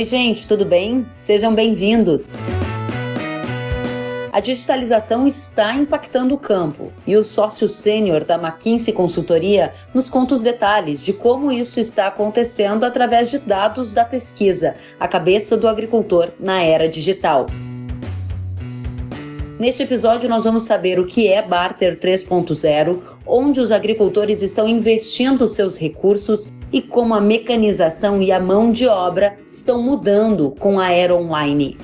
Oi, gente, tudo bem? Sejam bem-vindos. A digitalização está impactando o campo e o sócio sênior da McKinsey Consultoria nos conta os detalhes de como isso está acontecendo através de dados da pesquisa, a cabeça do agricultor na era digital. Neste episódio, nós vamos saber o que é Barter 3.0, onde os agricultores estão investindo seus recursos e como a mecanização e a mão de obra estão mudando com a era online.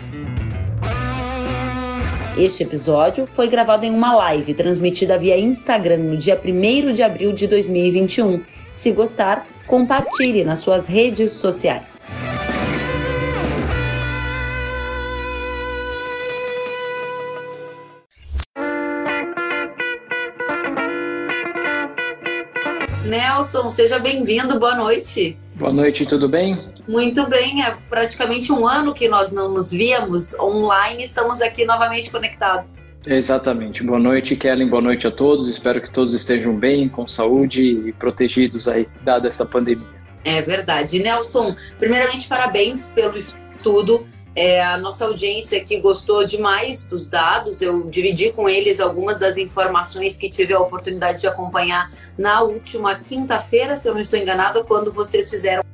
Este episódio foi gravado em uma live transmitida via Instagram no dia 1 de abril de 2021. Se gostar, compartilhe nas suas redes sociais. Nelson, seja bem-vindo, boa noite. Boa noite, tudo bem? Muito bem, é praticamente um ano que nós não nos víamos online, estamos aqui novamente conectados. Exatamente. Boa noite, Kellen, boa noite a todos. Espero que todos estejam bem, com saúde e protegidos aí, dada essa pandemia. É verdade. Nelson, primeiramente, parabéns pelo estudo. É, a nossa audiência aqui gostou demais dos dados. Eu dividi com eles algumas das informações que tive a oportunidade de acompanhar na última quinta-feira, se eu não estou enganada, quando vocês fizeram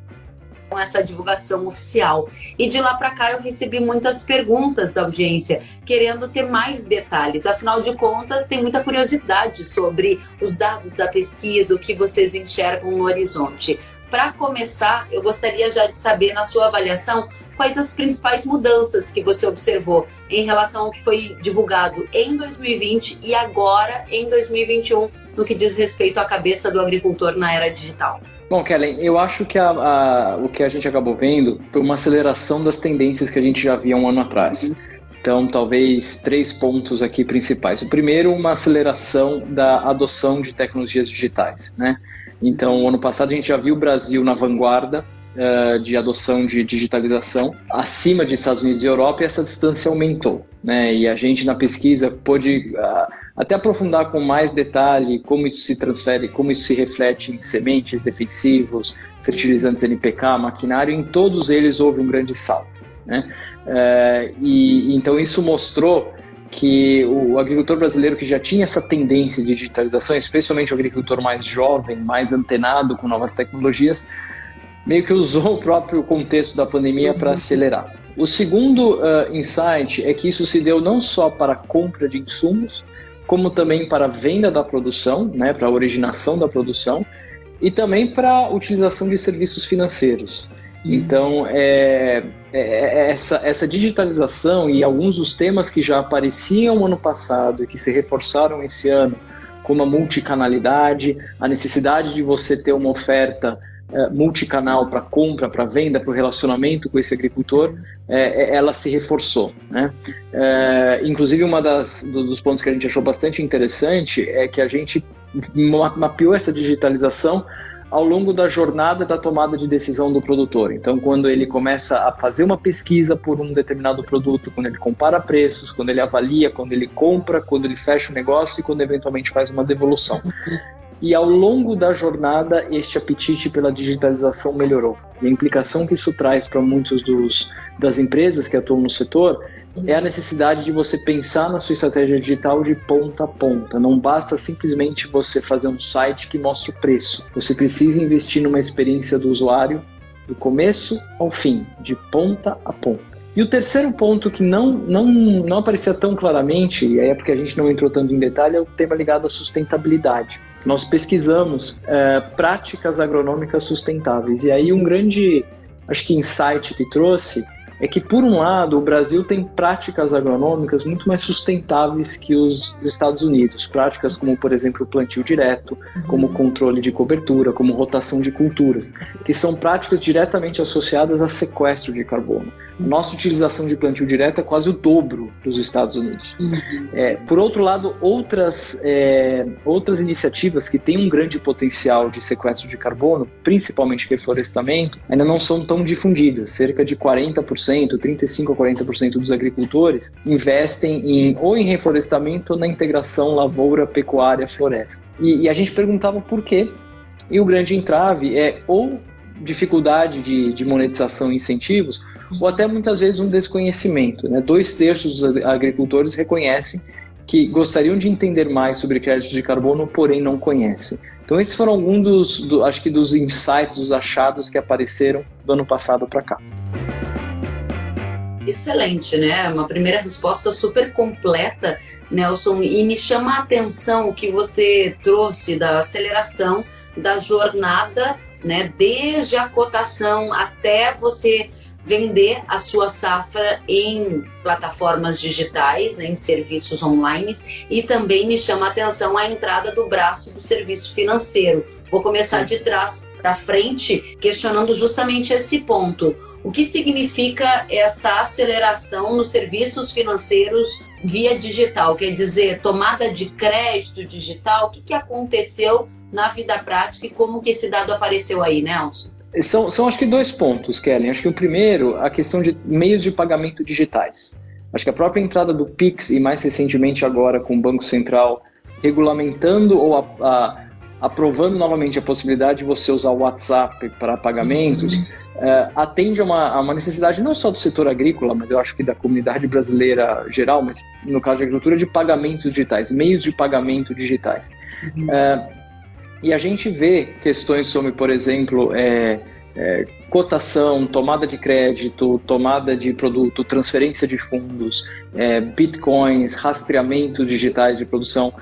essa divulgação oficial. E de lá para cá eu recebi muitas perguntas da audiência, querendo ter mais detalhes. Afinal de contas, tem muita curiosidade sobre os dados da pesquisa, o que vocês enxergam no horizonte. Para começar, eu gostaria já de saber, na sua avaliação, quais as principais mudanças que você observou em relação ao que foi divulgado em 2020 e agora em 2021, no que diz respeito à cabeça do agricultor na era digital. Bom, Kellen, eu acho que a, a, o que a gente acabou vendo foi uma aceleração das tendências que a gente já via um ano atrás. Uhum. Então, talvez três pontos aqui principais. O primeiro, uma aceleração da adoção de tecnologias digitais, né? Então, ano passado a gente já viu o Brasil na vanguarda uh, de adoção de digitalização, acima de Estados Unidos e Europa, e essa distância aumentou. Né? E a gente na pesquisa pôde uh, até aprofundar com mais detalhe como isso se transfere, como isso se reflete em sementes, defensivos, fertilizantes NPK, maquinário, em todos eles houve um grande salto. Né? Uh, e então isso mostrou que o agricultor brasileiro que já tinha essa tendência de digitalização, especialmente o agricultor mais jovem, mais antenado com novas tecnologias, meio que usou o próprio contexto da pandemia para acelerar. O segundo uh, insight é que isso se deu não só para a compra de insumos, como também para a venda da produção, né, para a originação da produção, e também para a utilização de serviços financeiros. Então, é, é, é, essa, essa digitalização e alguns dos temas que já apareciam ano passado e que se reforçaram esse ano, como a multicanalidade, a necessidade de você ter uma oferta é, multicanal para compra, para venda, para o relacionamento com esse agricultor, é, é ela se reforçou. Né? É, inclusive, das dos pontos que a gente achou bastante interessante é que a gente mapeou essa digitalização ao longo da jornada da tomada de decisão do produtor. Então, quando ele começa a fazer uma pesquisa por um determinado produto, quando ele compara preços, quando ele avalia, quando ele compra, quando ele fecha o negócio e quando eventualmente faz uma devolução. E ao longo da jornada, este apetite pela digitalização melhorou. E a implicação que isso traz para muitos dos, das empresas que atuam no setor é a necessidade de você pensar na sua estratégia digital de ponta a ponta. Não basta simplesmente você fazer um site que mostre o preço. Você precisa investir numa experiência do usuário do começo ao fim, de ponta a ponta. E o terceiro ponto que não, não, não aparecia tão claramente, e aí é porque a gente não entrou tanto em detalhe, é o tema ligado à sustentabilidade. Nós pesquisamos é, práticas agronômicas sustentáveis, e aí um grande, acho que insight que trouxe é que, por um lado, o Brasil tem práticas agronômicas muito mais sustentáveis que os Estados Unidos. Práticas como, por exemplo, o plantio direto, como uhum. controle de cobertura, como rotação de culturas, que são práticas diretamente associadas a sequestro de carbono. Nossa utilização de plantio direto é quase o dobro dos Estados Unidos. Uhum. É, por outro lado, outras, é, outras iniciativas que têm um grande potencial de sequestro de carbono, principalmente reflorestamento, ainda não são tão difundidas. Cerca de 40%, 35% a 40% dos agricultores investem em, ou em reflorestamento ou na integração lavoura, pecuária, floresta. E, e a gente perguntava por quê. E o grande entrave é ou dificuldade de, de monetização e incentivos, ou até muitas vezes um desconhecimento. Né? Dois terços dos agricultores reconhecem que gostariam de entender mais sobre créditos de carbono, porém não conhecem. Então esses foram alguns dos, do, acho que dos insights, dos achados que apareceram do ano passado para cá. Excelente, né? Uma primeira resposta super completa, Nelson. E me chama a atenção o que você trouxe da aceleração da jornada, né? Desde a cotação até você vender a sua safra em plataformas digitais, né, em serviços online, e também me chama a atenção a entrada do braço do serviço financeiro. Vou começar de trás para frente, questionando justamente esse ponto. O que significa essa aceleração nos serviços financeiros via digital? Quer dizer, tomada de crédito digital? O que, que aconteceu na vida prática e como que esse dado apareceu aí, Nelson? São, são acho que dois pontos, Kellen. Acho que o primeiro, a questão de meios de pagamento digitais. Acho que a própria entrada do Pix e mais recentemente agora com o Banco Central regulamentando ou a, a, aprovando novamente a possibilidade de você usar o WhatsApp para pagamentos, uhum é, atende a uma, a uma, necessidade não só do setor agrícola, mas eu acho que da comunidade brasileira geral, mas no caso de agricultura, de pagamentos digitais, meios de pagamento digitais. Uhum. É, e a gente vê questões sobre, por exemplo, é, é, cotação, tomada de crédito, tomada de produto, transferência de fundos, é, bitcoins, rastreamento digitais de produção,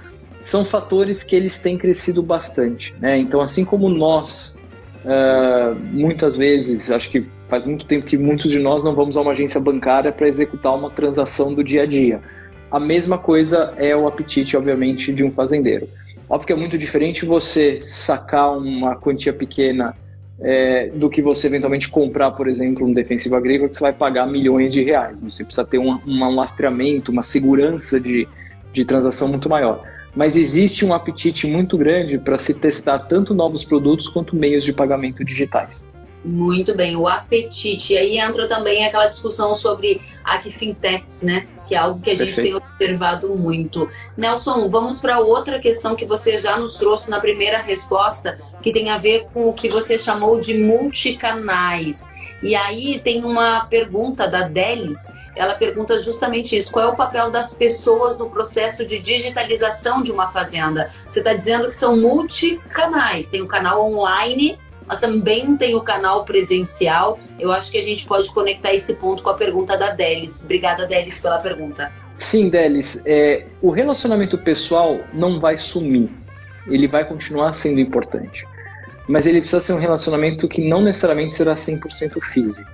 são fatores que eles têm crescido bastante. Né? Então, assim como nós Uh, muitas vezes, acho que faz muito tempo que muitos de nós não vamos a uma agência bancária para executar uma transação do dia a dia. A mesma coisa é o apetite, obviamente, de um fazendeiro. Óbvio que é muito diferente você sacar uma quantia pequena é, do que você eventualmente comprar, por exemplo, um defensivo agrícola que você vai pagar milhões de reais. Você precisa ter um, um lastreamento, uma segurança de, de transação muito maior mas existe um apetite muito grande para se testar tanto novos produtos quanto meios de pagamento digitais. Muito bem, o apetite. E aí entra também aquela discussão sobre a fintechs, né? Que é algo que a gente Perfeito. tem observado muito. Nelson, vamos para outra questão que você já nos trouxe na primeira resposta, que tem a ver com o que você chamou de multicanais. E aí tem uma pergunta da Delis, ela pergunta justamente isso: qual é o papel das pessoas no processo de digitalização de uma fazenda? Você está dizendo que são multicanais, tem o canal online, mas também tem o canal presencial. Eu acho que a gente pode conectar esse ponto com a pergunta da Delis. Obrigada, Delis, pela pergunta. Sim, Delis, é, o relacionamento pessoal não vai sumir, ele vai continuar sendo importante mas ele precisa ser um relacionamento que não necessariamente será 100% físico.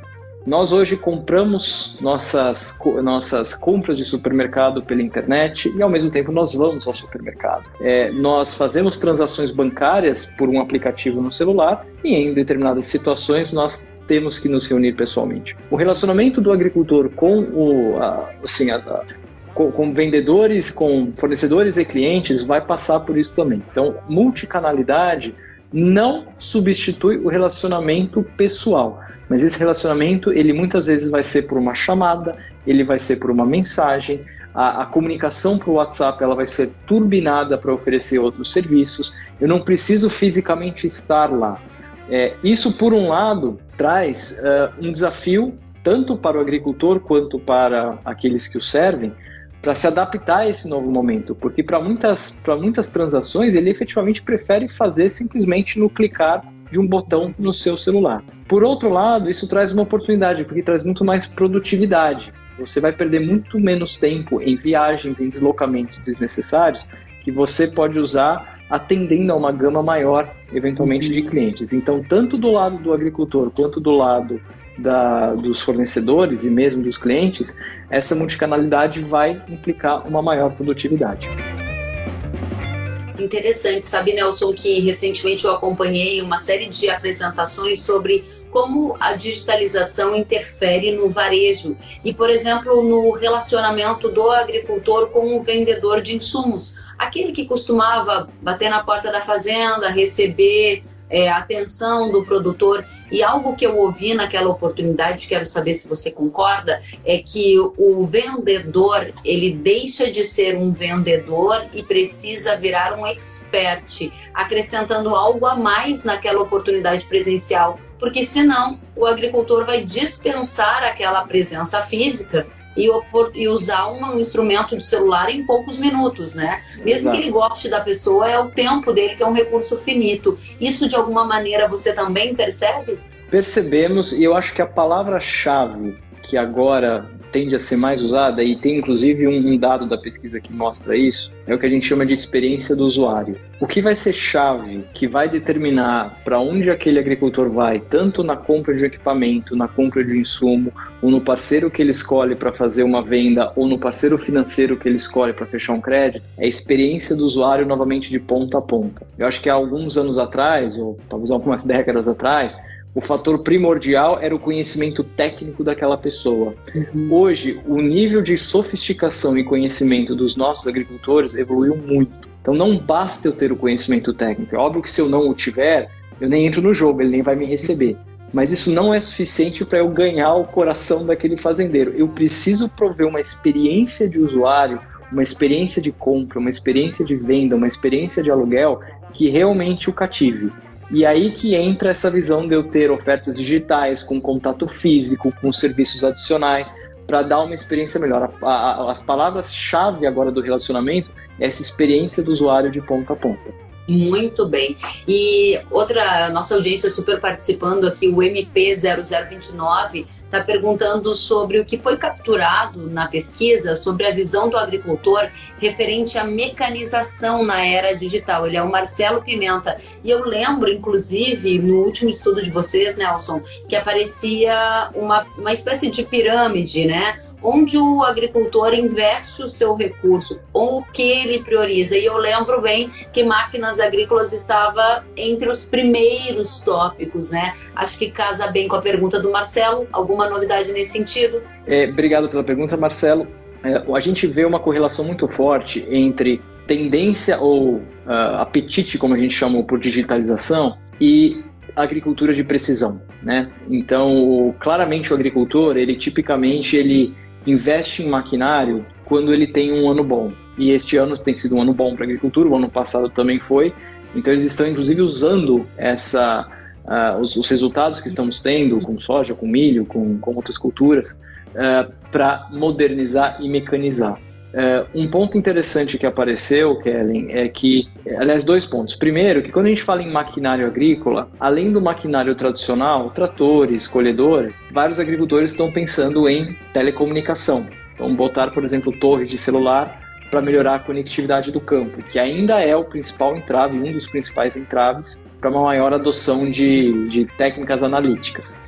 Nós hoje compramos nossas, nossas compras de supermercado pela internet e ao mesmo tempo nós vamos ao supermercado. É, nós fazemos transações bancárias por um aplicativo no celular e em determinadas situações nós temos que nos reunir pessoalmente. O relacionamento do agricultor com o, a, assim, a, a, com, com, vendedores, com fornecedores e clientes vai passar por isso também. Então, multicanalidade não substitui o relacionamento pessoal, mas esse relacionamento ele muitas vezes vai ser por uma chamada, ele vai ser por uma mensagem, a, a comunicação o WhatsApp ela vai ser turbinada para oferecer outros serviços. Eu não preciso fisicamente estar lá. É, isso por um lado traz uh, um desafio tanto para o agricultor quanto para aqueles que o servem, para se adaptar a esse novo momento, porque para muitas, muitas transações ele efetivamente prefere fazer simplesmente no clicar de um botão no seu celular. Por outro lado, isso traz uma oportunidade, porque traz muito mais produtividade. Você vai perder muito menos tempo em viagens, em deslocamentos desnecessários, que você pode usar atendendo a uma gama maior, eventualmente, de clientes. Então, tanto do lado do agricultor quanto do lado da, dos fornecedores e mesmo dos clientes, essa multicanalidade vai implicar uma maior produtividade. Interessante, sabe, Nelson, que recentemente eu acompanhei uma série de apresentações sobre como a digitalização interfere no varejo e, por exemplo, no relacionamento do agricultor com o vendedor de insumos. Aquele que costumava bater na porta da fazenda, receber é, atenção do produtor. E algo que eu ouvi naquela oportunidade, quero saber se você concorda, é que o vendedor ele deixa de ser um vendedor e precisa virar um expert, acrescentando algo a mais naquela oportunidade presencial. porque senão o agricultor vai dispensar aquela presença física e, e usar um, instrumento de celular em poucos minutos, né? Mesmo Exato. que ele goste da pessoa, é o tempo dele que é um recurso finito. Isso de alguma maneira você também percebe? Percebemos, e eu acho que a palavra-chave que agora tende a ser mais usada, e tem inclusive um, dado da pesquisa que mostra isso, é o que a gente chama de experiência do usuário. O que vai ser chave, que vai determinar para onde aquele agricultor vai, tanto na compra de equipamento, na compra de insumo, ou no parceiro que ele escolhe para fazer uma venda, ou no parceiro financeiro que ele escolhe para fechar um crédito, é a experiência do usuário novamente de ponta a ponta. Eu acho que há alguns anos atrás, ou talvez algumas décadas atrás, o fator primordial era o conhecimento técnico daquela pessoa. Uhum. Hoje, o nível de sofisticação e conhecimento dos nossos agricultores evoluiu muito. Então, não basta eu ter o conhecimento técnico. É óbvio que se eu não o tiver, eu nem entro no jogo, ele nem vai me receber. Mas isso não é suficiente para eu ganhar o coração daquele fazendeiro. Eu preciso prover uma experiência de usuário, uma experiência de compra, uma experiência de venda, uma experiência de aluguel que realmente o cative. E aí que entra essa visão de eu ter ofertas digitais, com contato físico, com serviços adicionais, para dar uma experiência melhor. A, a, as palavras-chave agora do relacionamento é essa experiência do usuário de ponta a ponta. Muito bem. E outra, nossa audiência super participando aqui, o MP0029, está perguntando sobre o que foi capturado na pesquisa sobre a visão do agricultor referente à mecanização na era digital. Ele é o Marcelo Pimenta. E eu lembro, inclusive, no último estudo de vocês, Nelson, que aparecia uma, uma espécie de pirâmide, né? Onde o agricultor investe o seu recurso, ou o que ele prioriza. E eu lembro bem que máquinas agrícolas estava entre os primeiros tópicos, né? Acho que casa bem com a pergunta do Marcelo. Alguma novidade nesse sentido? É, obrigado pela pergunta, Marcelo. É, a gente vê uma correlação muito forte entre tendência ou uh, apetite, como a gente chamou, por digitalização e agricultura de precisão, né? Então, claramente o agricultor, ele tipicamente ele investe em maquinário quando ele tem um ano bom. E este ano tem sido um ano bom para a agricultura, o ano passado também foi. Então eles estão inclusive usando essa, uh, os, os, resultados que estamos tendo com soja, com milho, com, com outras culturas, uh, ah, para modernizar e mecanizar. Uh, um ponto interessante que apareceu, Kellen, é que, aliás, dois pontos. Primeiro, que quando a gente fala em maquinário agrícola, além do maquinário tradicional, tratores, colhedores, vários agricultores estão pensando em telecomunicação. Então, botar, por exemplo, torres de celular para melhorar a conectividade do campo, que ainda é o principal entrave, um dos principais entraves para uma maior adoção de, de técnicas analíticas.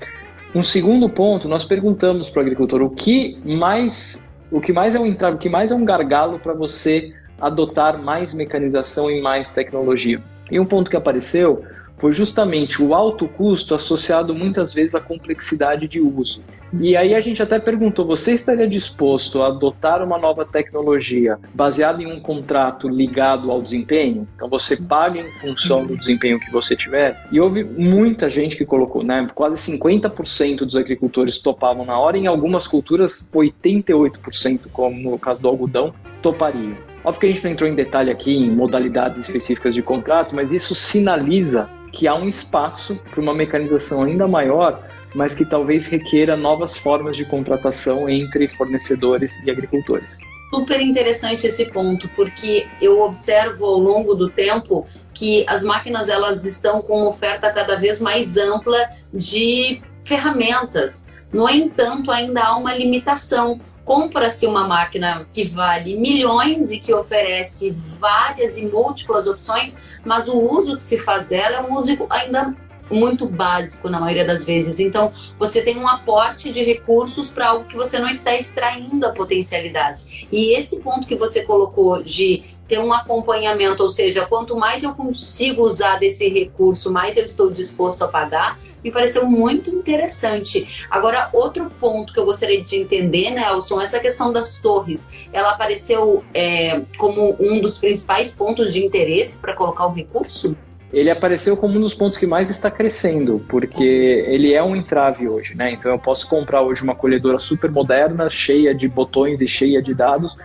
Um segundo ponto, nós perguntamos para o agricultor o que mais o que mais é um entrave, o que mais é um gargalo para você adotar mais mecanização e mais tecnologia. E um ponto que apareceu foi justamente o alto custo associado muitas vezes à complexidade de uso. E aí a gente até perguntou: você estaria disposto a adotar uma nova tecnologia baseada em um contrato ligado ao desempenho? Então você paga em função do desempenho que você tiver. E houve muita gente que colocou, né? Quase 50% dos agricultores topavam na hora, em algumas culturas 88%, como no caso do algodão, topariam. Óbvio que a gente não entrou em detalhe aqui em modalidades específicas de contrato, mas isso sinaliza que há um espaço para uma mecanização ainda maior, mas que talvez requeira novas formas de contratação entre fornecedores e agricultores. Super interessante esse ponto, porque eu observo ao longo do tempo que as máquinas elas estão com uma oferta cada vez mais ampla de ferramentas. No entanto, ainda há uma limitação compra-se uma máquina que vale milhões e que oferece várias e múltiplas opções, mas o uso que se faz dela é um uso ainda muito básico na maioria das vezes. Então, você tem um aporte de recursos para algo que você não está extraindo a potencialidade. E esse ponto que você colocou de ter um acompanhamento, ou seja, quanto mais eu consigo usar desse recurso, mais eu estou disposto a pagar, me pareceu muito interessante. Agora, outro ponto que eu gostaria de entender, Nelson, essa questão das torres, ela apareceu é, como um dos principais pontos de interesse para colocar o recurso? ele apareceu como um dos pontos que mais está crescendo, porque ele é um entrave hoje, né? Então eu posso comprar hoje uma colhedora super moderna, cheia de botões e cheia de dados,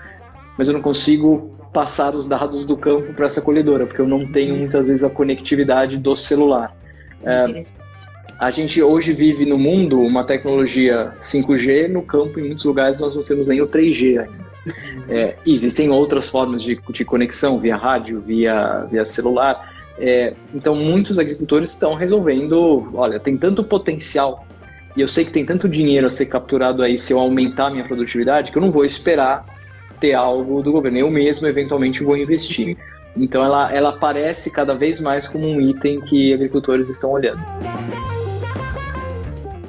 mas eu não consigo passar os dados do campo para essa colhedora, porque eu não tenho muitas vezes a conectividade do celular. É, a gente hoje vive no mundo uma tecnologia 5G, no campo, em muitos lugares, nós não temos nem o 3G ainda. É, existem outras formas de, de, conexão, via rádio, via, via celular. É, então, muitos agricultores estão resolvendo: olha, tem tanto potencial e eu sei que tem tanto dinheiro a ser capturado aí se eu aumentar a minha produtividade que eu não vou esperar ter algo do governo. Eu mesmo, eventualmente, vou investir. Então, ela, ela aparece cada vez mais como um item que agricultores estão olhando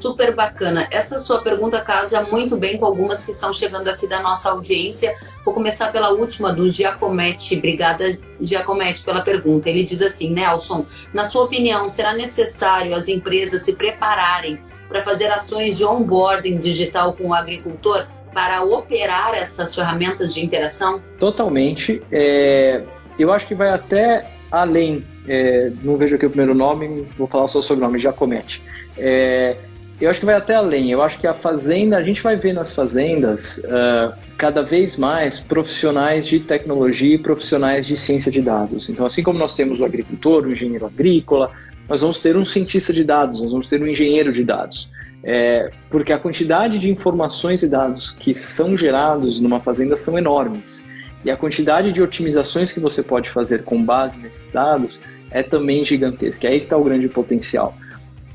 super bacana. Essa sua pergunta casa muito bem com algumas que estão chegando aqui da nossa audiência. Vou começar pela última, do Giacometti. Obrigada, Giacometti, pela pergunta. Ele diz assim, Nelson, na sua opinião, será necessário as empresas se prepararem para fazer ações de onboarding digital com o agricultor para operar estas ferramentas de interação? Totalmente. É, eu acho que vai até além. É, não vejo aqui o primeiro nome, vou falar só o sobrenome, Giacometti. É, eu acho que vai até além. Eu acho que a fazenda, a gente vai ver nas fazendas uh, cada vez mais profissionais de tecnologia e profissionais de ciência de dados. Então, assim como nós temos o agricultor, o engenheiro agrícola, nós vamos ter um cientista de dados, nós vamos ter um engenheiro de dados. É, porque a quantidade de informações e dados que são gerados numa fazenda são enormes. E a quantidade de otimizações que você pode fazer com base nesses dados é também gigantesca. É aí que está o grande potencial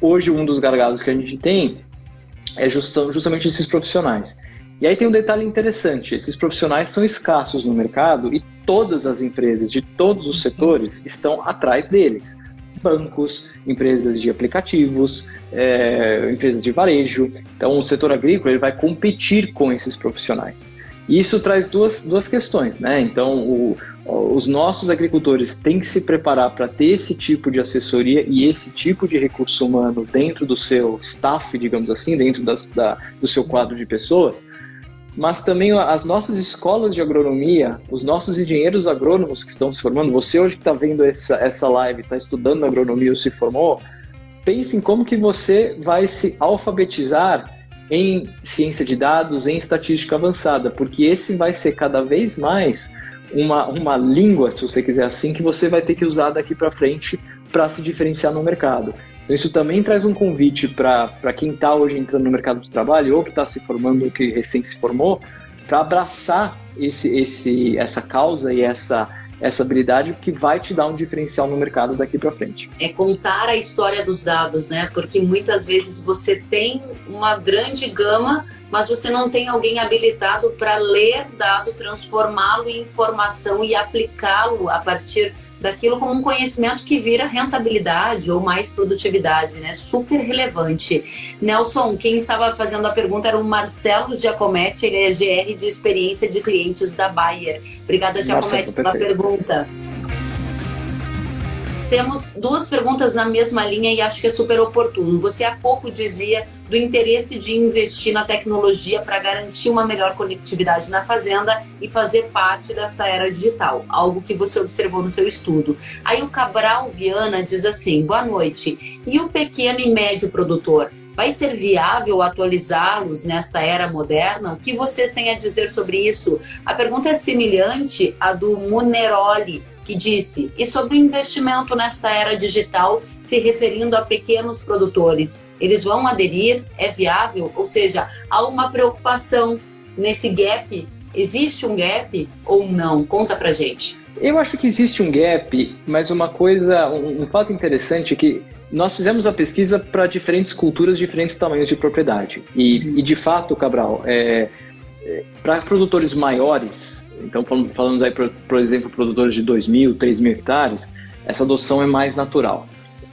hoje um dos gargalos que a gente tem é justamente esses profissionais. E aí tem um detalhe interessante: esses profissionais são escassos no mercado e todas as empresas de todos os setores estão atrás deles. Bancos, empresas de aplicativos, é, empresas de varejo. Então, o setor agrícola ele vai competir com esses profissionais. E isso traz duas, duas questões, né? Então, o, os nossos agricultores têm que se preparar para ter esse tipo de assessoria e esse tipo de recurso humano dentro do seu staff, digamos assim, dentro das, da, do seu quadro de pessoas, mas também as nossas escolas de agronomia, os nossos engenheiros agrônomos que estão se formando, você hoje que está vendo essa, essa live, está estudando agronomia ou se formou, pense em como que você vai se alfabetizar em ciência de dados, em estatística avançada, porque esse vai ser cada vez mais uma, uma língua, se você quiser assim, que você vai ter que usar daqui para frente para se diferenciar no mercado. Isso também traz um convite para quem está hoje entrando no mercado de trabalho ou que está se formando ou que recém se formou, para abraçar esse, esse, essa causa e essa essa habilidade que vai te dar um diferencial no mercado daqui para frente. É contar a história dos dados, né? Porque muitas vezes você tem uma grande gama, mas você não tem alguém habilitado para ler dado, transformá-lo em informação e aplicá-lo a partir daquilo como um conhecimento que vira rentabilidade ou mais produtividade, né? Super relevante. Nelson, quem estava fazendo a pergunta era o Marcelo Giacometti, ele é GR de experiência de clientes da Bayer. Obrigada, Giacometti, pela pergunta temos duas perguntas na mesma linha e acho que é super oportuno. Você há pouco dizia do interesse de investir na tecnologia para garantir uma melhor conectividade na fazenda e fazer parte desta era digital, algo que você observou no seu estudo. Aí o Cabral Viana diz assim: boa noite. E o pequeno e médio produtor? Vai ser viável atualizá-los nesta era moderna? O que vocês têm a dizer sobre isso? A pergunta é semelhante à do Muneroli, que disse: e sobre o investimento nesta era digital, se referindo a pequenos produtores, eles vão aderir? É viável? Ou seja, há uma preocupação nesse gap? Existe um gap ou não? Conta pra gente. Eu acho que existe um gap, mas uma coisa, um, um fato interessante é que nós fizemos a pesquisa para diferentes culturas, diferentes tamanhos de propriedade. E, e de fato, Cabral, é, é, para produtores maiores, então, falando aí, por, por exemplo, produtores de 2 mil, 3 mil hectares, essa adoção é mais natural.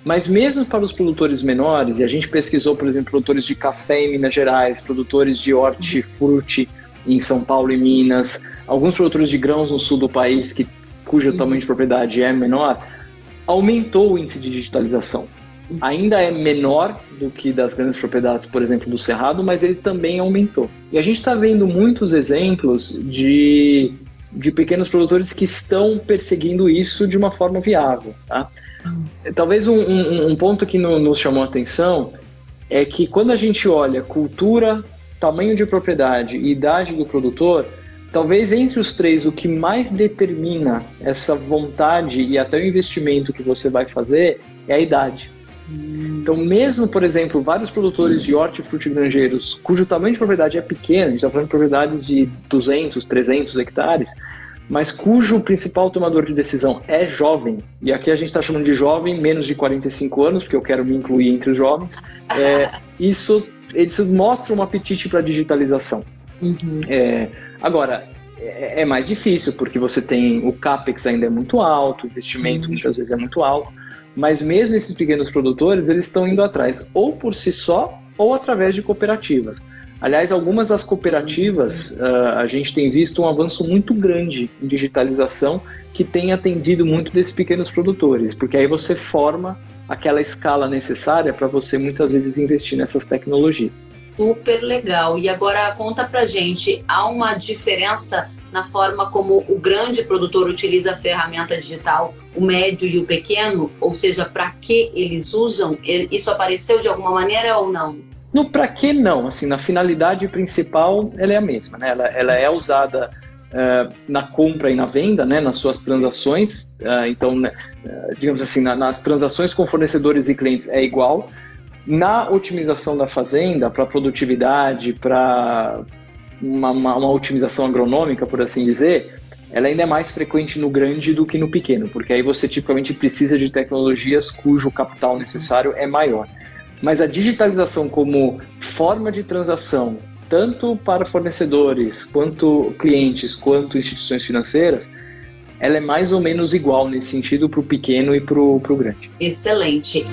Mas mesmo para os produtores menores, e a gente pesquisou, por exemplo, produtores de café em Minas Gerais, produtores de hortifruti em São Paulo e Minas, alguns produtores de grãos no sul do país, que, cujo uhum. tamanho de propriedade é menor, aumentou o índice de digitalização. Ainda é menor do que das grandes propriedades, por exemplo, do Cerrado, mas ele também aumentou. E a gente está vendo muitos exemplos de, de pequenos produtores que estão perseguindo isso de uma forma viável. Tá? Talvez um, um, um ponto que no, nos chamou a atenção é que quando a gente olha cultura, tamanho de propriedade e idade do produtor, talvez entre os três o que mais determina essa vontade e até o investimento que você vai fazer é a idade. Então, mesmo, por exemplo, vários produtores de hortifruti granjeiros cujo tamanho de propriedade é pequeno, a gente está falando de propriedades de 200, 300 hectares, mas cujo principal tomador de decisão é jovem, e aqui a gente está chamando de jovem menos de 45 anos, porque eu quero me incluir entre os jovens, é, isso, eles mostram um apetite para a digitalização. Uhum. É, agora, é, é, mais difícil, porque você tem o CAPEX ainda é muito alto, o investimento uhum. muitas vezes é muito alto, mas mesmo esses pequenos produtores, eles estão indo atrás, ou por si só, ou através de cooperativas. Aliás, algumas das cooperativas, uh, a gente tem visto um avanço muito grande em digitalização que tem atendido muito desses pequenos produtores, porque aí você forma aquela escala necessária para você muitas vezes investir nessas tecnologias. Super legal. E agora conta pra gente, há uma diferença na forma como o grande produtor utiliza a ferramenta digital, o médio e o pequeno? Ou seja, para que eles usam? Isso apareceu de alguma maneira ou não? No para que não, assim, na finalidade principal ela é a mesma, né? Ela, ela é usada uh, na compra e na venda, né? Nas suas transações, uh, então, uh, digamos assim, na, nas transações com fornecedores e clientes é igual. Na otimização da fazenda, para produtividade, para uma, uma, uma otimização agronômica, por assim dizer, ela ainda é mais frequente no grande do que no pequeno, porque aí você tipicamente precisa de tecnologias cujo capital necessário é maior. Mas a digitalização como forma de transação, tanto para fornecedores, quanto clientes, quanto instituições financeiras, ela é mais ou menos igual nesse sentido para o pequeno e para o grande. Excelente.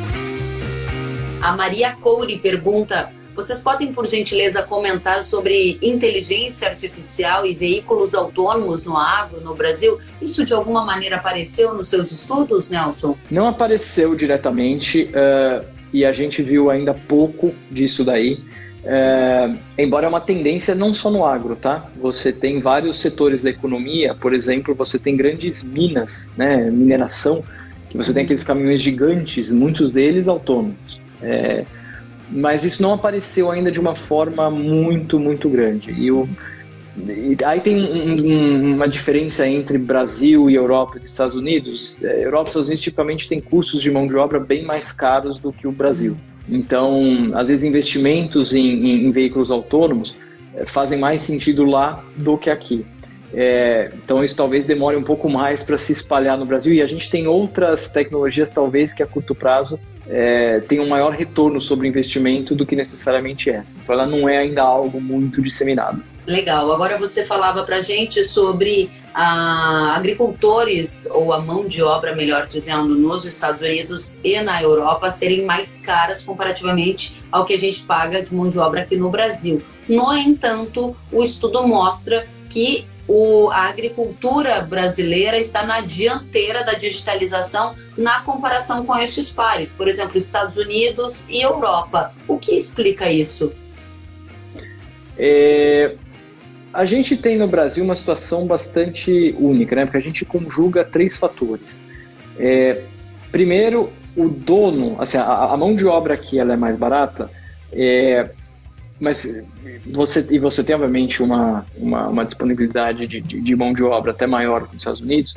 A Maria Couri pergunta: vocês podem, por gentileza, comentar sobre inteligência artificial e veículos autônomos no agro no Brasil? Isso de alguma maneira apareceu nos seus estudos, Nelson? Não apareceu diretamente. Uh e a gente viu ainda pouco disso daí. É, embora é uma tendência não só no agro, tá? Você tem vários setores da economia, por exemplo, você tem grandes minas, né, mineração, que você tem aqueles caminhões gigantes, muitos deles autônomos. É, mas isso não apareceu ainda de uma forma muito, muito grande. E o, Aí tem um, uma diferença entre Brasil e Europa e Estados Unidos. É, Europa e Estados Unidos tipicamente têm custos de mão de obra bem mais caros do que o Brasil. Então, às vezes, investimentos em, em, em veículos autônomos é, fazem mais sentido lá do que aqui. É, então, isso talvez demore um pouco mais para se espalhar no Brasil. E a gente tem outras tecnologias, talvez, que a curto prazo é, tenham um maior retorno sobre investimento do que necessariamente essa. Então, ela não é ainda algo muito disseminado. Legal. Agora você falava para gente sobre ah, agricultores ou a mão de obra, melhor dizendo, nos Estados Unidos e na Europa serem mais caras comparativamente ao que a gente paga de mão de obra aqui no Brasil. No entanto, o estudo mostra que o, a agricultura brasileira está na dianteira da digitalização na comparação com estes pares, por exemplo, Estados Unidos e Europa. O que explica isso? É, a gente tem no Brasil uma situação bastante única, né? Porque a gente conjuga três fatores. É, primeiro, o dono, assim, a, a, mão de obra aqui ela é mais barata, é, mas você e você tem obviamente uma, uma, uma disponibilidade de, de, mão de obra até maior que nos Estados Unidos,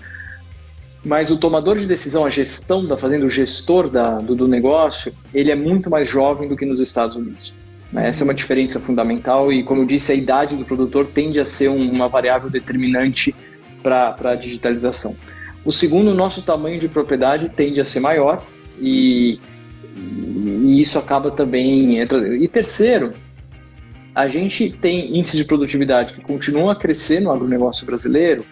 mas o tomador de decisão, a gestão da fazenda, o gestor da, do, do negócio, ele é muito mais jovem do que nos Estados Unidos. Né? Essa é uma diferença fundamental e, como eu disse, a idade do produtor tende a ser uma variável determinante para a digitalização. O segundo, o nosso tamanho de propriedade tende a ser maior e, e isso acaba também. E terceiro, a gente tem índices de produtividade que continuam a crescer no agronegócio brasileiro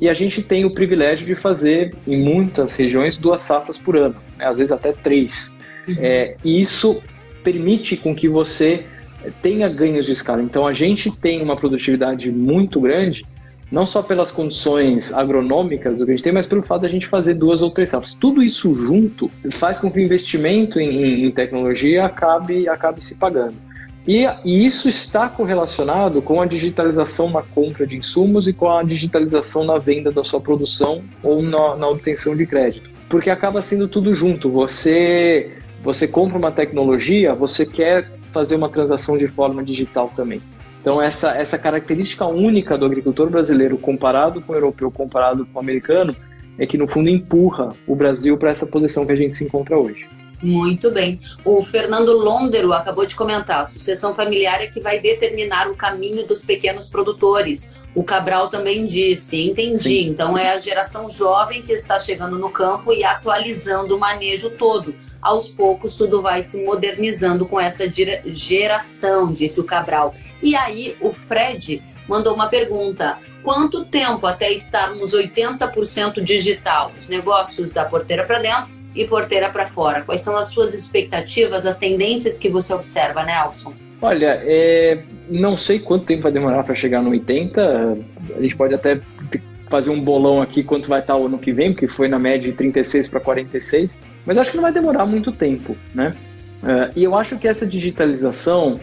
e a gente tem o privilégio de fazer, em muitas regiões, duas safras por ano, né? às vezes até três. Uhum. É, e isso permite com que você tenha ganhos de escala. Então a gente tem uma produtividade muito grande, não só pelas condições agronômicas do que a gente tem, mas pelo fato de a gente fazer duas ou três safras. Tudo isso junto faz com que o investimento em, em tecnologia acabe, acabe se pagando. E, e, isso está correlacionado com a digitalização na compra de insumos e com a digitalização na venda da sua produção ou na, na obtenção de crédito. Porque acaba sendo tudo junto. Você você compra uma tecnologia, você quer fazer uma transação de forma digital também. Então, essa, essa característica única do agricultor brasileiro comparado com o europeu, comparado com o americano, é que, no fundo, empurra o Brasil para essa posição que a gente se encontra hoje. Muito bem. O Fernando Londero acabou de comentar: a sucessão familiar é que vai determinar o caminho dos pequenos produtores. O Cabral também disse, entendi. Sim. Então é a geração jovem que está chegando no campo e atualizando o manejo todo. Aos poucos tudo vai se modernizando com essa geração, disse o Cabral. E aí o Fred mandou uma pergunta: quanto tempo até estarmos 80% digital? Os negócios da porteira para dentro e porteira para fora? Quais são as suas expectativas, as tendências que você observa, né, Alson? Olha, é, não sei quanto tempo vai demorar para chegar no 80. A gente pode até fazer um bolão aqui quanto vai estar o ano que vem, porque foi na média de 36 para 46. Mas acho que não vai demorar muito tempo, né? Uh, e eu acho que essa digitalização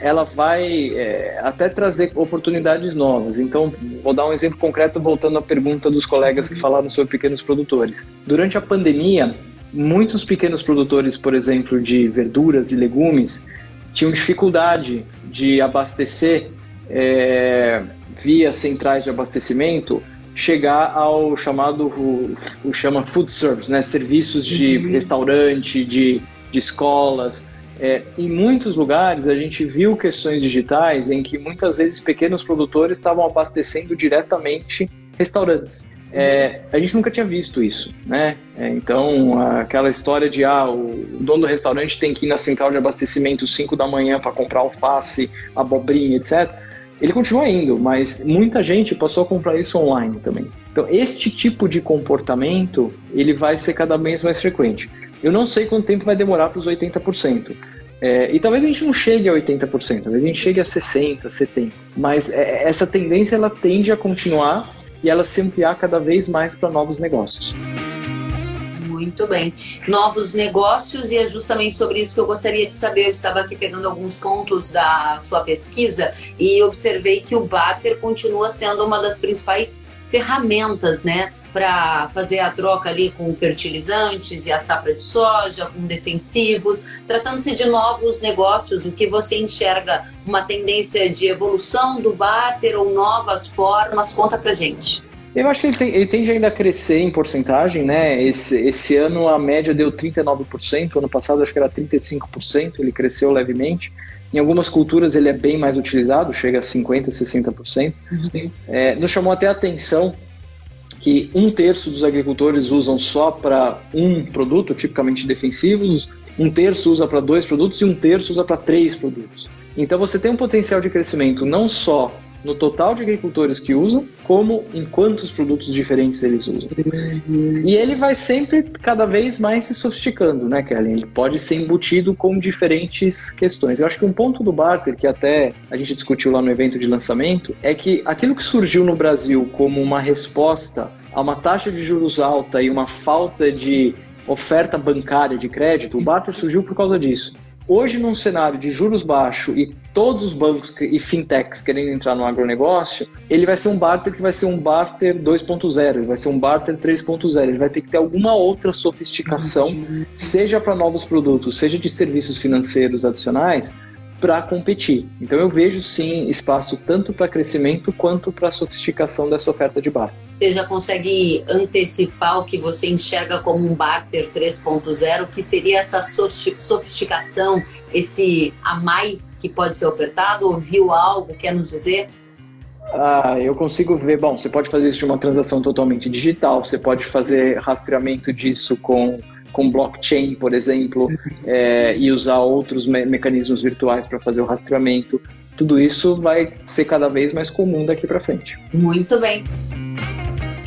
ela vai uh, até trazer oportunidades novas. Então, vou dar um exemplo concreto voltando à pergunta dos colegas que falaram sobre pequenos produtores. Durante a pandemia, muitos pequenos produtores, por exemplo, de verduras e legumes, tinham dificuldade de abastecer é, via centrais de abastecimento chegar ao chamado o, o chama food service, né? serviços de uhum. restaurante, de, de escolas. É, em muitos lugares a gente viu questões digitais em que muitas vezes pequenos produtores estavam abastecendo diretamente restaurantes. É, a gente nunca tinha visto isso, né? É, então, aquela história de ah, o dono do restaurante tem que ir na central de abastecimento 5 da manhã para comprar alface, abobrinha, etc. Ele continua indo, mas muita gente passou a comprar isso online também. Então, este tipo de comportamento ele vai ser cada vez mais frequente. Eu não sei quanto tempo vai demorar para os 80%. É, e talvez a gente não chegue a 80%, talvez a gente chegue a 60%, 70%. Mas é, essa tendência ela tende a continuar e ela se ampliar cada vez mais para novos negócios. Muito bem. Novos negócios, e é justamente sobre isso que eu gostaria de saber. Eu estava aqui pegando alguns pontos da sua pesquisa e observei que o barter continua sendo uma das principais ferramentas, né, para fazer a troca ali com fertilizantes e a safra de soja, com defensivos, tratando-se de novos negócios, o que você enxerga uma tendência de evolução do barter ou novas formas? Conta pra gente. Eu acho que ele, tem, ele tende ainda a crescer em porcentagem, né? Esse, esse ano a média deu 39%, ano passado acho que era 35%, ele cresceu levemente. Em algumas culturas ele é bem mais utilizado, chega a 50%, 60%. Uhum. É, nos chamou até a atenção que um terço dos agricultores usam só para um produto, tipicamente defensivos, um terço usa para dois produtos e um terço usa para três produtos. Então você tem um potencial de crescimento não só no total de agricultores que usam, como em quantos produtos diferentes eles usam. E ele vai sempre cada vez mais se sofisticando, né, Kelly? Ele pode ser embutido com diferentes questões. Eu acho que um ponto do barter, que até a gente discutiu lá no evento de lançamento, é que aquilo que surgiu no Brasil como uma resposta a uma taxa de juros alta e uma falta de oferta bancária de crédito, o barter surgiu por causa disso. Hoje, num cenário de juros baixos e todos os bancos e fintechs querendo entrar no agronegócio, ele vai ser um barter que vai ser um barter 2.0, ele vai ser um barter 3.0, ele vai ter que ter alguma outra sofisticação, seja para novos produtos, seja de serviços financeiros adicionais, para competir. Então eu vejo sim espaço tanto para crescimento quanto para sofisticação dessa oferta de barter. Você já consegue antecipar o que você enxerga como um barter 3.0, que seria essa sofisticação, esse a mais que pode ser ofertado? Ouviu algo, quer nos dizer? Ah, eu consigo ver. Bom, você pode fazer isso de uma transação totalmente digital, você pode fazer rastreamento disso com com blockchain, por exemplo, é, e usar outros me mecanismos virtuais para fazer o rastreamento. Tudo isso vai ser cada vez mais comum daqui para frente. Muito bem.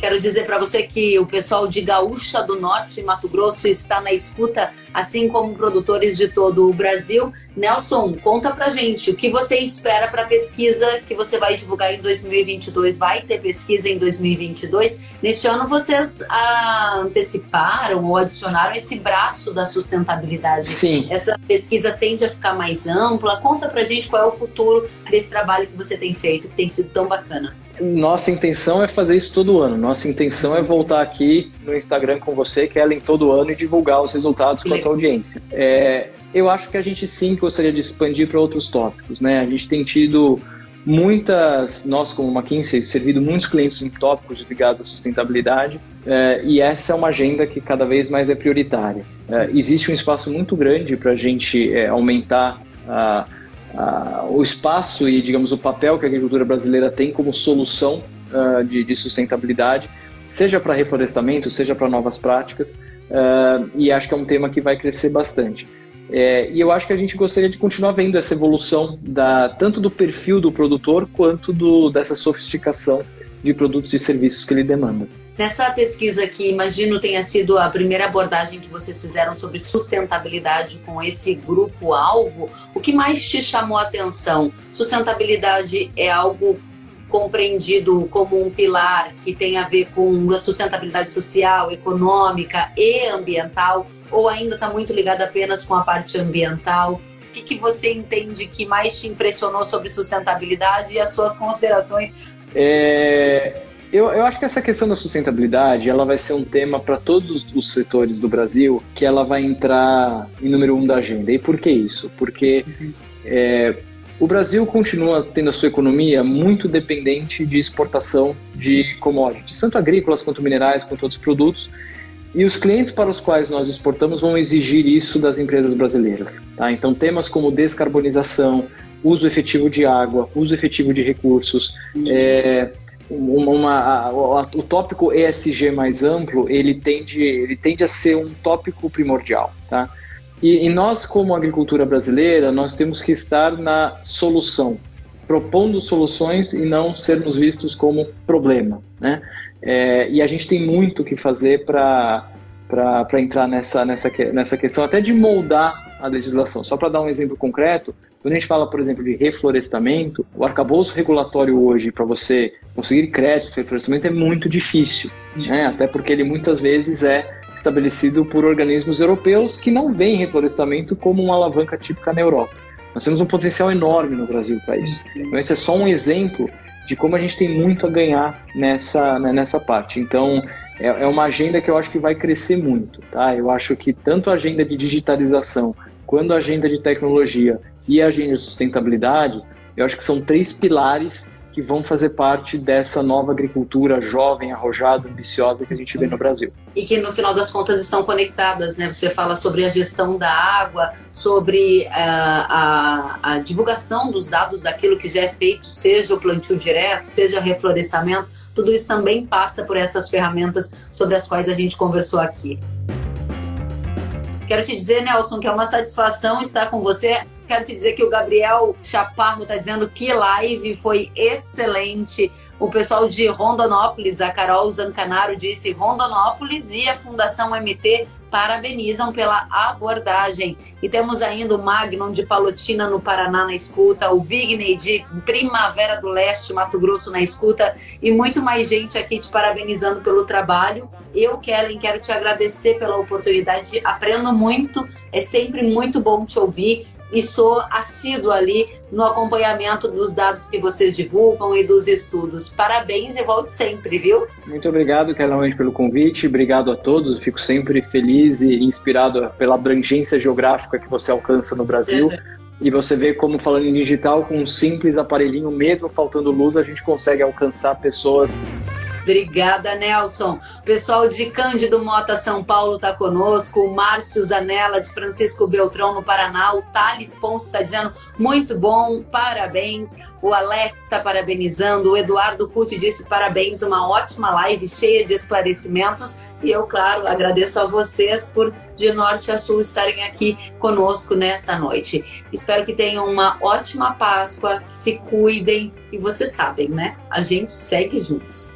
Quero dizer para você que o pessoal de Gaúcha do Norte, Mato Grosso, está na escuta, assim como produtores de todo o Brasil. Nelson, conta pra gente o que você espera para a pesquisa que você vai divulgar em 2022. Vai ter pesquisa em 2022? Neste ano vocês ah, anteciparam ou adicionaram esse braço da sustentabilidade. Sim. Essa pesquisa tende a ficar mais ampla. Conta pra gente qual é o futuro desse trabalho que você tem feito, que tem sido tão bacana. Nossa intenção é fazer isso todo ano. Nossa intenção é voltar aqui no Instagram com você, Kellen, todo ano e divulgar os resultados para a tua audiência. É, eu acho que a gente sim gostaria de expandir para outros tópicos, né? A gente tem tido muitas, nós como McKinsey, servido muitos clientes em tópicos ligados à sustentabilidade, é, e essa é uma agenda que cada vez mais é prioritária. É, existe um espaço muito grande para a gente é, aumentar a, a, o espaço e, digamos, o papel que a agricultura brasileira tem como solução uh, de, de, sustentabilidade, seja para reflorestamento, seja para novas práticas, uh, e acho que é um tema que vai crescer bastante. É, e eu acho que a gente gostaria de continuar vendo essa evolução da, tanto do perfil do produtor quanto do, dessa sofisticação de produtos e serviços que ele demanda. Nessa pesquisa que imagino tenha sido a primeira abordagem que vocês fizeram sobre sustentabilidade com esse grupo-alvo, o que mais te chamou a atenção? Sustentabilidade é algo compreendido como um pilar que tem a ver com a sustentabilidade social, econômica e ambiental, ou ainda está muito ligado apenas com a parte ambiental? O que, que você entende que mais te impressionou sobre sustentabilidade e as suas considerações? É, eu, eu, acho que essa questão da sustentabilidade ela vai ser um tema para todos os setores do Brasil que ela vai entrar em número um da agenda. E por que isso? Porque uhum. é, o Brasil continua tendo a sua economia muito dependente de exportação de commodities, tanto agrícolas quanto minerais, quanto outros produtos. E os clientes para os quais nós exportamos vão exigir isso das empresas brasileiras. Tá? Então, temas como descarbonização, uso efetivo de água, uso efetivo de recursos, é, uma, uma, o tópico ESG mais amplo, ele tende, ele tende a ser um tópico primordial. Tá? E, e nós, como agricultura brasileira, nós temos que estar na solução, propondo soluções e não sermos vistos como problema. Né? É, e a gente tem muito que fazer para entrar nessa, nessa, nessa questão, até de moldar a legislação. Só para dar um exemplo concreto, quando a gente fala, por exemplo, de reflorestamento, o arcabouço regulatório hoje, para você conseguir crédito para reflorestamento, é muito difícil, né? até porque ele muitas vezes é estabelecido por organismos europeus que não veem reflorestamento como uma alavanca típica na Europa. Nós temos um potencial enorme no Brasil para isso. Então, esse é só um exemplo de como a gente tem muito a ganhar nessa, né, nessa parte. Então, é, é uma agenda que eu acho que vai crescer muito. Tá? Eu acho que tanto a agenda de digitalização, quanto a agenda de tecnologia e a agenda de sustentabilidade, eu acho que são três pilares que vão fazer parte dessa nova agricultura jovem, arrojada, ambiciosa que a gente vê no Brasil. E que no final das contas estão conectadas, né? Você fala sobre a gestão da água, sobre uh, a, a divulgação dos dados daquilo que já é feito, seja o plantio direto, seja o reflorestamento, tudo isso também passa por essas ferramentas sobre as quais a gente conversou aqui. Quero te dizer, Nelson, que é uma satisfação estar com você. Quero te dizer que o Gabriel Chaparro está dizendo que live foi excelente. O pessoal de Rondonópolis, a Carol Zancanaro disse Rondonópolis e a Fundação MT parabenizam pela abordagem. E temos ainda o Magnum de Palotina, no Paraná, na escuta, o Vigney de Primavera do Leste, Mato Grosso, na escuta, e muito mais gente aqui te parabenizando pelo trabalho. Eu, Kellen, quero te agradecer pela oportunidade, aprendo muito, é sempre muito bom te ouvir e sou assíduo ali no acompanhamento dos dados que vocês divulgam e dos estudos. Parabéns e volte sempre, viu? Muito obrigado, Kelly, pelo convite. Obrigado a todos. Fico sempre feliz e inspirado pela abrangência geográfica que você alcança no Brasil. E você vê como, falando em digital, com um simples aparelhinho, mesmo faltando luz, a gente consegue alcançar pessoas Obrigada, Nelson. O pessoal de Cândido Mota, São Paulo, está conosco. O Márcio Zanella, de Francisco Beltrão, no Paraná. O Thales Ponce está dizendo muito bom, parabéns. O Alex está parabenizando. O Eduardo Pucci disse parabéns, uma ótima live cheia de esclarecimentos. E eu, claro, agradeço a vocês por de norte a sul estarem aqui conosco nessa noite. Espero que tenham uma ótima Páscoa, se cuidem e vocês sabem, né? A gente segue juntos.